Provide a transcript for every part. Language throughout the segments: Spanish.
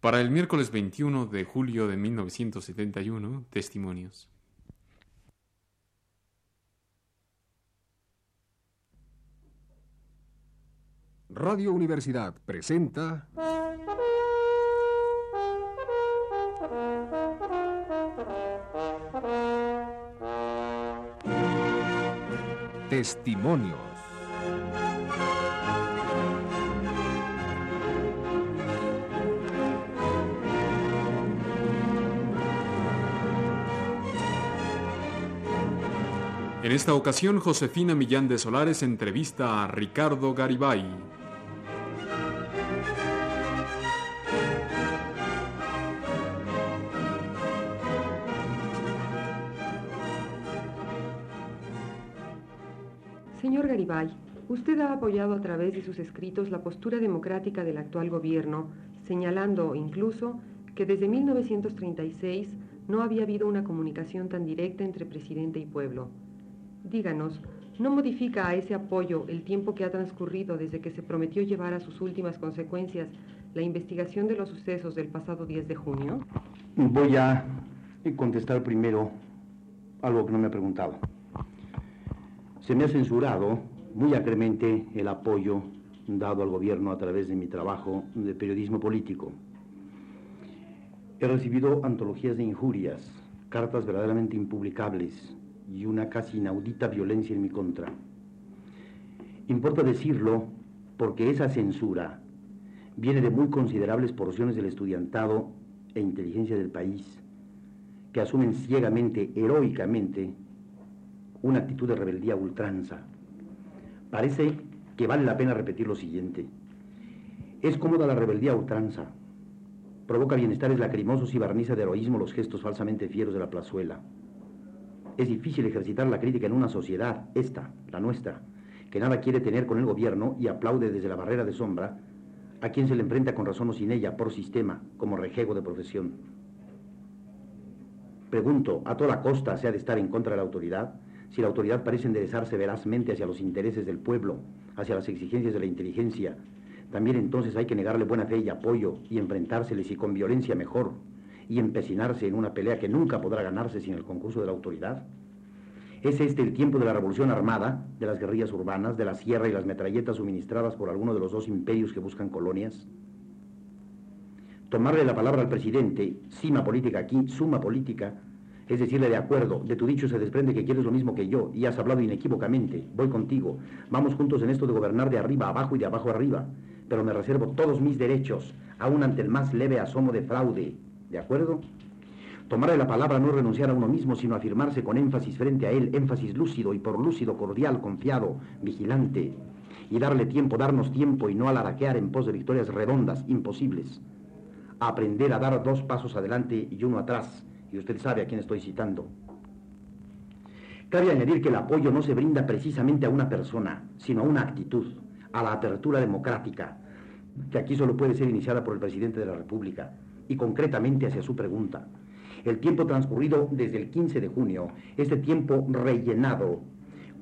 Para el miércoles 21 de julio de 1971, testimonios. Radio Universidad presenta... Testimonios. En esta ocasión, Josefina Millán de Solares entrevista a Ricardo Garibay. Señor Garibay, usted ha apoyado a través de sus escritos la postura democrática del actual gobierno, señalando incluso que desde 1936 no había habido una comunicación tan directa entre presidente y pueblo. Díganos, ¿no modifica a ese apoyo el tiempo que ha transcurrido desde que se prometió llevar a sus últimas consecuencias la investigación de los sucesos del pasado 10 de junio? Voy a contestar primero algo que no me ha preguntado. Se me ha censurado muy acremente el apoyo dado al gobierno a través de mi trabajo de periodismo político. He recibido antologías de injurias, cartas verdaderamente impublicables, y una casi inaudita violencia en mi contra. Importa decirlo porque esa censura viene de muy considerables porciones del estudiantado e inteligencia del país, que asumen ciegamente, heroicamente, una actitud de rebeldía ultranza. Parece que vale la pena repetir lo siguiente. Es cómoda la rebeldía ultranza. Provoca bienestares lacrimosos y barniza de heroísmo los gestos falsamente fieros de la plazuela. Es difícil ejercitar la crítica en una sociedad, esta, la nuestra, que nada quiere tener con el gobierno y aplaude desde la barrera de sombra a quien se le enfrenta con razón o sin ella, por sistema, como rejego de profesión. Pregunto, ¿a toda costa se ha de estar en contra de la autoridad? Si la autoridad parece enderezarse verazmente hacia los intereses del pueblo, hacia las exigencias de la inteligencia, también entonces hay que negarle buena fe y apoyo y enfrentárseles y con violencia mejor, y empecinarse en una pelea que nunca podrá ganarse sin el concurso de la autoridad? ¿Es este el tiempo de la revolución armada, de las guerrillas urbanas, de la sierra y las metralletas suministradas por alguno de los dos imperios que buscan colonias? Tomarle la palabra al presidente, cima política aquí, suma política, es decirle de acuerdo, de tu dicho se desprende que quieres lo mismo que yo y has hablado inequívocamente, voy contigo, vamos juntos en esto de gobernar de arriba abajo y de abajo arriba, pero me reservo todos mis derechos, aún ante el más leve asomo de fraude, ¿De acuerdo? Tomarle la palabra no renunciar a uno mismo, sino afirmarse con énfasis frente a él, énfasis lúcido y por lúcido, cordial, confiado, vigilante. Y darle tiempo, darnos tiempo y no alaraquear en pos de victorias redondas, imposibles. Aprender a dar dos pasos adelante y uno atrás. Y usted sabe a quién estoy citando. Cabe añadir que el apoyo no se brinda precisamente a una persona, sino a una actitud, a la apertura democrática, que aquí solo puede ser iniciada por el presidente de la República y concretamente hacia su pregunta. El tiempo transcurrido desde el 15 de junio, este tiempo rellenado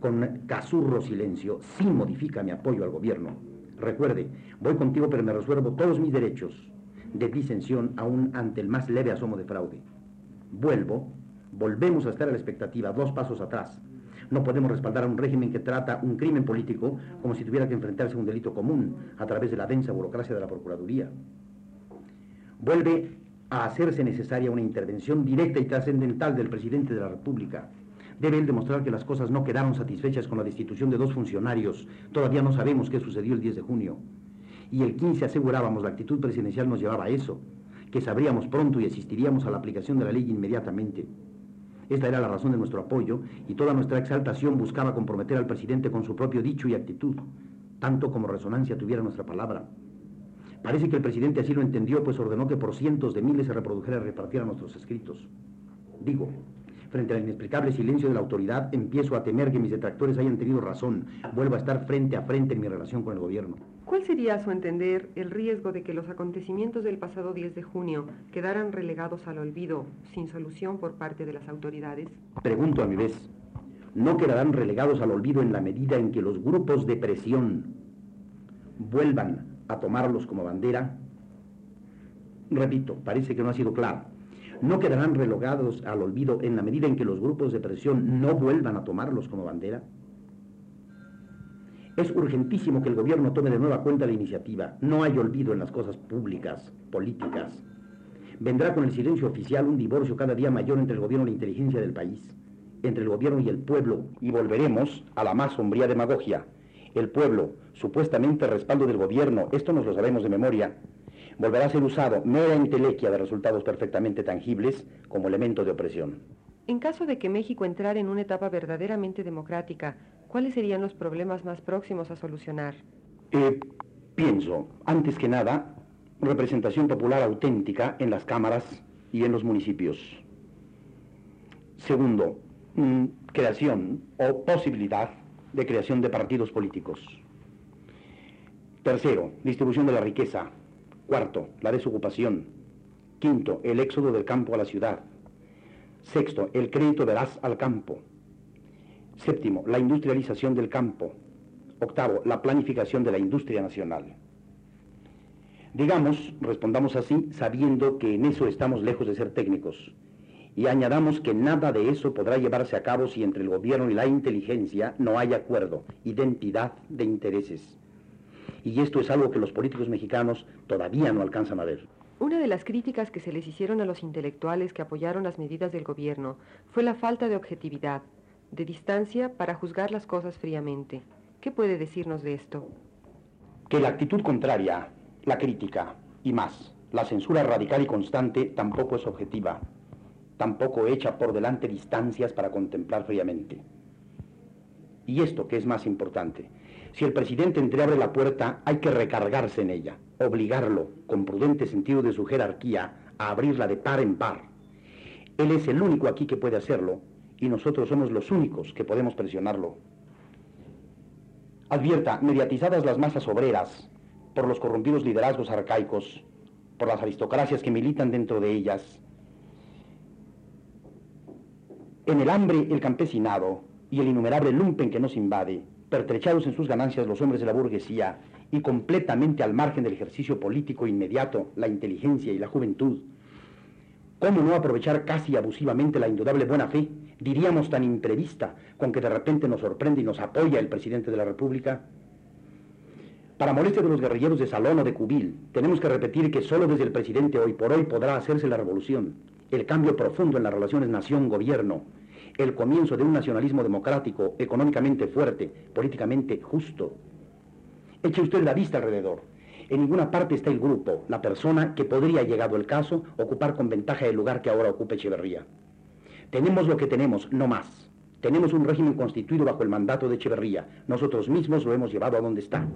con casurro silencio, sí modifica mi apoyo al gobierno. Recuerde, voy contigo pero me resuelvo todos mis derechos de disensión aún ante el más leve asomo de fraude. Vuelvo, volvemos a estar a la expectativa, dos pasos atrás. No podemos respaldar a un régimen que trata un crimen político como si tuviera que enfrentarse a un delito común a través de la densa burocracia de la Procuraduría vuelve a hacerse necesaria una intervención directa y trascendental del presidente de la República. Debe él demostrar que las cosas no quedaron satisfechas con la destitución de dos funcionarios. Todavía no sabemos qué sucedió el 10 de junio. Y el 15 asegurábamos, la actitud presidencial nos llevaba a eso, que sabríamos pronto y asistiríamos a la aplicación de la ley inmediatamente. Esta era la razón de nuestro apoyo y toda nuestra exaltación buscaba comprometer al presidente con su propio dicho y actitud, tanto como resonancia tuviera nuestra palabra. Parece que el presidente así lo entendió, pues ordenó que por cientos de miles se reprodujera y repartiera nuestros escritos. Digo, frente al inexplicable silencio de la autoridad, empiezo a temer que mis detractores hayan tenido razón. Vuelvo a estar frente a frente en mi relación con el gobierno. ¿Cuál sería, a su entender, el riesgo de que los acontecimientos del pasado 10 de junio quedaran relegados al olvido sin solución por parte de las autoridades? Pregunto a mi vez, ¿no quedarán relegados al olvido en la medida en que los grupos de presión vuelvan a tomarlos como bandera, Repito, parece que no ha sido claro. No quedarán relogados al olvido en la medida en que los grupos de presión no vuelvan a tomarlos como bandera. Es urgentísimo que el gobierno tome de nueva cuenta la iniciativa. No hay olvido en las cosas públicas, políticas. Vendrá con el silencio oficial un divorcio cada día mayor entre el gobierno y la inteligencia del país, entre el gobierno y el pueblo, y volveremos a la más sombría demagogia. El pueblo, supuestamente respaldo del gobierno, esto nos lo sabemos de memoria, volverá a ser usado mera intelequia de resultados perfectamente tangibles como elemento de opresión. En caso de que México entrara en una etapa verdaderamente democrática, ¿cuáles serían los problemas más próximos a solucionar? Eh, pienso, antes que nada, representación popular auténtica en las cámaras y en los municipios. Segundo, mm, creación o posibilidad de creación de partidos políticos. Tercero, distribución de la riqueza. Cuarto, la desocupación. Quinto, el éxodo del campo a la ciudad. Sexto, el crédito veraz al campo. Séptimo, la industrialización del campo. Octavo, la planificación de la industria nacional. Digamos, respondamos así, sabiendo que en eso estamos lejos de ser técnicos. Y añadamos que nada de eso podrá llevarse a cabo si entre el gobierno y la inteligencia no hay acuerdo, identidad de intereses. Y esto es algo que los políticos mexicanos todavía no alcanzan a ver. Una de las críticas que se les hicieron a los intelectuales que apoyaron las medidas del gobierno fue la falta de objetividad, de distancia para juzgar las cosas fríamente. ¿Qué puede decirnos de esto? Que la actitud contraria, la crítica y más, la censura radical y constante tampoco es objetiva, tampoco echa por delante distancias para contemplar fríamente. Y esto, que es más importante, si el presidente entreabre la puerta, hay que recargarse en ella, obligarlo, con prudente sentido de su jerarquía, a abrirla de par en par. Él es el único aquí que puede hacerlo y nosotros somos los únicos que podemos presionarlo. Advierta, mediatizadas las masas obreras por los corrompidos liderazgos arcaicos, por las aristocracias que militan dentro de ellas, en el hambre el campesinado y el innumerable lumpen que nos invade, pertrechados en sus ganancias los hombres de la burguesía y completamente al margen del ejercicio político inmediato, la inteligencia y la juventud. ¿Cómo no aprovechar casi abusivamente la indudable buena fe, diríamos tan imprevista, con que de repente nos sorprende y nos apoya el presidente de la República? Para molestia de los guerrilleros de Salón o de Cubil, tenemos que repetir que solo desde el presidente hoy por hoy podrá hacerse la revolución, el cambio profundo en las relaciones nación-gobierno, el comienzo de un nacionalismo democrático, económicamente fuerte, políticamente justo. Eche usted la vista alrededor. En ninguna parte está el grupo, la persona que podría, llegado el caso, ocupar con ventaja el lugar que ahora ocupa Echeverría. Tenemos lo que tenemos, no más. Tenemos un régimen constituido bajo el mandato de Echeverría. Nosotros mismos lo hemos llevado a donde está.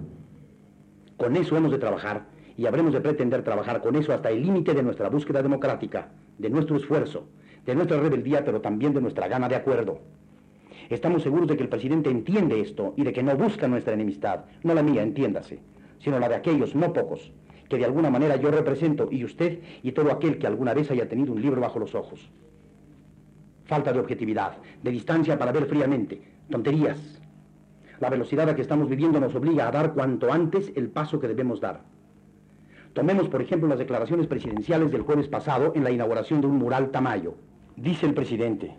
Con eso hemos de trabajar y habremos de pretender trabajar con eso hasta el límite de nuestra búsqueda democrática, de nuestro esfuerzo, de nuestra rebeldía, pero también de nuestra gana de acuerdo. Estamos seguros de que el presidente entiende esto y de que no busca nuestra enemistad, no la mía, entiéndase, sino la de aquellos, no pocos, que de alguna manera yo represento, y usted y todo aquel que alguna vez haya tenido un libro bajo los ojos. Falta de objetividad, de distancia para ver fríamente, tonterías. La velocidad a que estamos viviendo nos obliga a dar cuanto antes el paso que debemos dar. Tomemos, por ejemplo, las declaraciones presidenciales del jueves pasado en la inauguración de un mural Tamayo. Dice el presidente,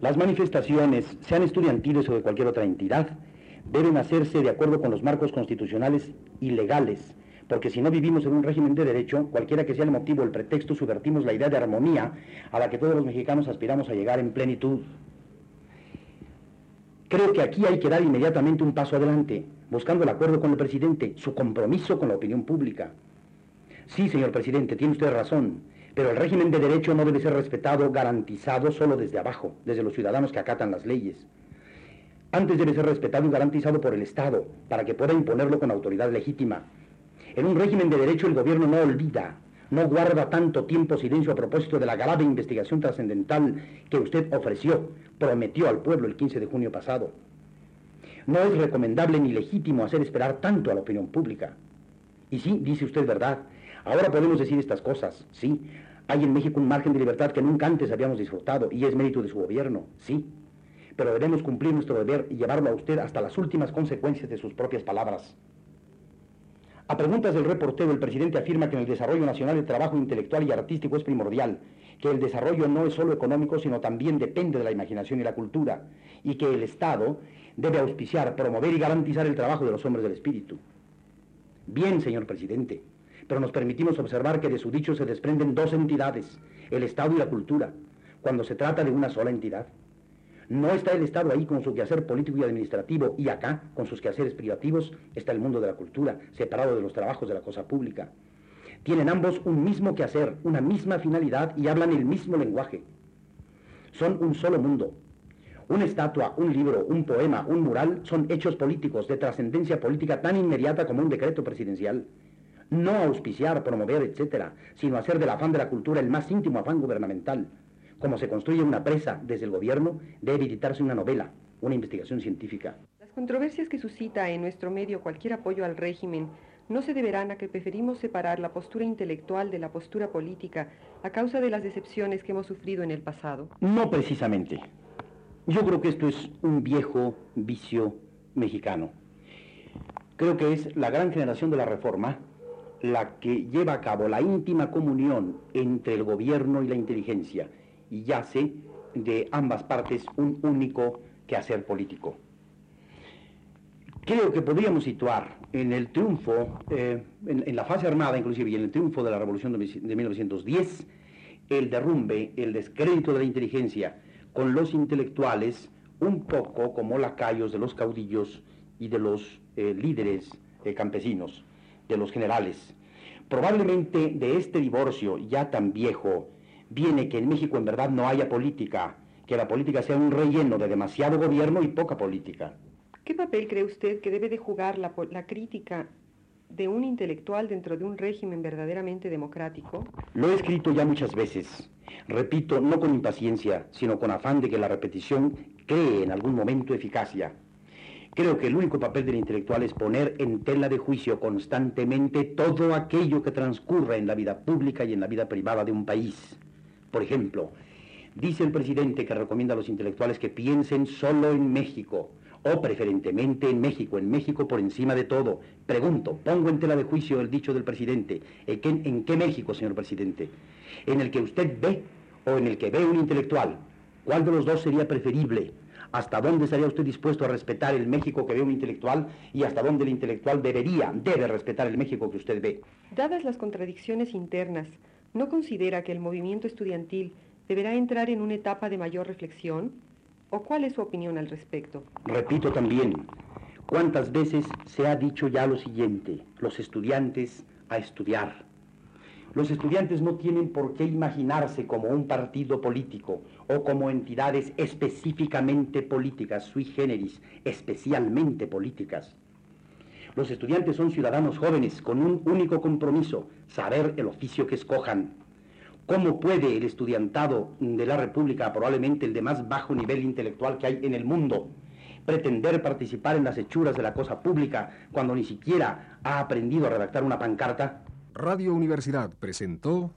las manifestaciones, sean estudiantiles o de cualquier otra entidad, deben hacerse de acuerdo con los marcos constitucionales y legales, porque si no vivimos en un régimen de derecho, cualquiera que sea el motivo o el pretexto, subvertimos la idea de armonía a la que todos los mexicanos aspiramos a llegar en plenitud. Creo que aquí hay que dar inmediatamente un paso adelante, buscando el acuerdo con el presidente, su compromiso con la opinión pública. Sí, señor presidente, tiene usted razón. Pero el régimen de derecho no debe ser respetado, garantizado solo desde abajo, desde los ciudadanos que acatan las leyes. Antes debe ser respetado y garantizado por el Estado, para que pueda imponerlo con autoridad legítima. En un régimen de derecho el gobierno no olvida, no guarda tanto tiempo silencio a propósito de la grave investigación trascendental que usted ofreció, prometió al pueblo el 15 de junio pasado. No es recomendable ni legítimo hacer esperar tanto a la opinión pública. Y sí, dice usted verdad, ahora podemos decir estas cosas, sí, hay en México un margen de libertad que nunca antes habíamos disfrutado y es mérito de su gobierno, sí. Pero debemos cumplir nuestro deber y llevarlo a usted hasta las últimas consecuencias de sus propias palabras. A preguntas del reportero, el presidente afirma que en el desarrollo nacional el trabajo intelectual y artístico es primordial, que el desarrollo no es solo económico, sino también depende de la imaginación y la cultura, y que el Estado debe auspiciar, promover y garantizar el trabajo de los hombres del espíritu. Bien, señor presidente, pero nos permitimos observar que de su dicho se desprenden dos entidades, el Estado y la cultura, cuando se trata de una sola entidad. No está el Estado ahí con su quehacer político y administrativo y acá, con sus quehaceres privativos, está el mundo de la cultura, separado de los trabajos de la cosa pública. Tienen ambos un mismo quehacer, una misma finalidad y hablan el mismo lenguaje. Son un solo mundo. Una estatua, un libro, un poema, un mural son hechos políticos de trascendencia política tan inmediata como un decreto presidencial. No auspiciar, promover, etcétera, sino hacer del afán de la cultura el más íntimo afán gubernamental. Como se construye una presa desde el gobierno, debe editarse una novela, una investigación científica. Las controversias que suscita en nuestro medio cualquier apoyo al régimen no se deberán a que preferimos separar la postura intelectual de la postura política a causa de las decepciones que hemos sufrido en el pasado. No precisamente. Yo creo que esto es un viejo vicio mexicano. Creo que es la gran generación de la reforma la que lleva a cabo la íntima comunión entre el gobierno y la inteligencia y yace de ambas partes un único quehacer político. Creo que podríamos situar en el triunfo, eh, en, la fase armada inclusive, y en el triunfo de la Revolución de, de 1910, el derrumbe, el descrédito de la inteligencia con los intelectuales, un poco como lacayos de los caudillos y de los eh, líderes eh, campesinos, de los generales. Probablemente de este divorcio ya tan viejo viene que en México en verdad no haya política, que la política sea un relleno de demasiado gobierno y poca política. ¿Qué papel cree usted que debe de jugar la, la crítica de un intelectual dentro de un régimen verdaderamente democrático? Lo he escrito ya muchas veces. Repito, no con impaciencia, sino con afán de que la repetición cree en algún momento eficacia. Creo que el único papel del intelectual es poner en tela de juicio constantemente todo aquello que transcurra en la vida pública y en la vida privada de un país. Por ejemplo, dice el presidente que recomienda a los intelectuales que piensen solo en México, o preferentemente en México, en México por encima de todo. Pregunto, pongo en tela de juicio el dicho del presidente. ¿En qué, en qué México, señor presidente? ¿En el que usted ve o en el que ve un intelectual? ¿Cuál de los dos sería preferible? ¿Hasta dónde estaría usted dispuesto a respetar el México que ve un intelectual y hasta dónde el intelectual debería, debe respetar el México que usted ve? Dadas las contradicciones internas, ¿No considera que el movimiento estudiantil deberá entrar en una etapa de mayor reflexión? ¿O cuál es su opinión al respecto? Repito también, ¿cuántas veces se ha dicho ya lo siguiente? Los estudiantes a estudiar. Los estudiantes no tienen por qué imaginarse como un partido político o como entidades específicamente políticas, sui generis, especialmente políticas. Los estudiantes son ciudadanos jóvenes con un único compromiso, saber el oficio que escojan. ¿Cómo puede el estudiantado de la República, probablemente el de más bajo nivel intelectual que hay en el mundo, pretender participar en las hechuras de la cosa pública cuando ni siquiera ha aprendido a redactar una pancarta? Radio Universidad presentó...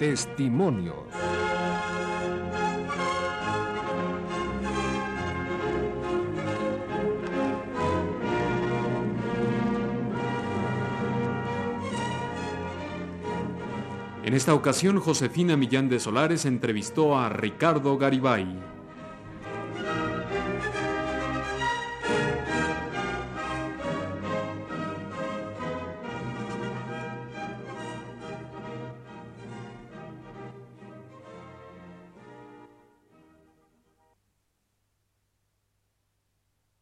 Testimonios. En esta ocasión, Josefina Millán de Solares entrevistó a Ricardo Garibay.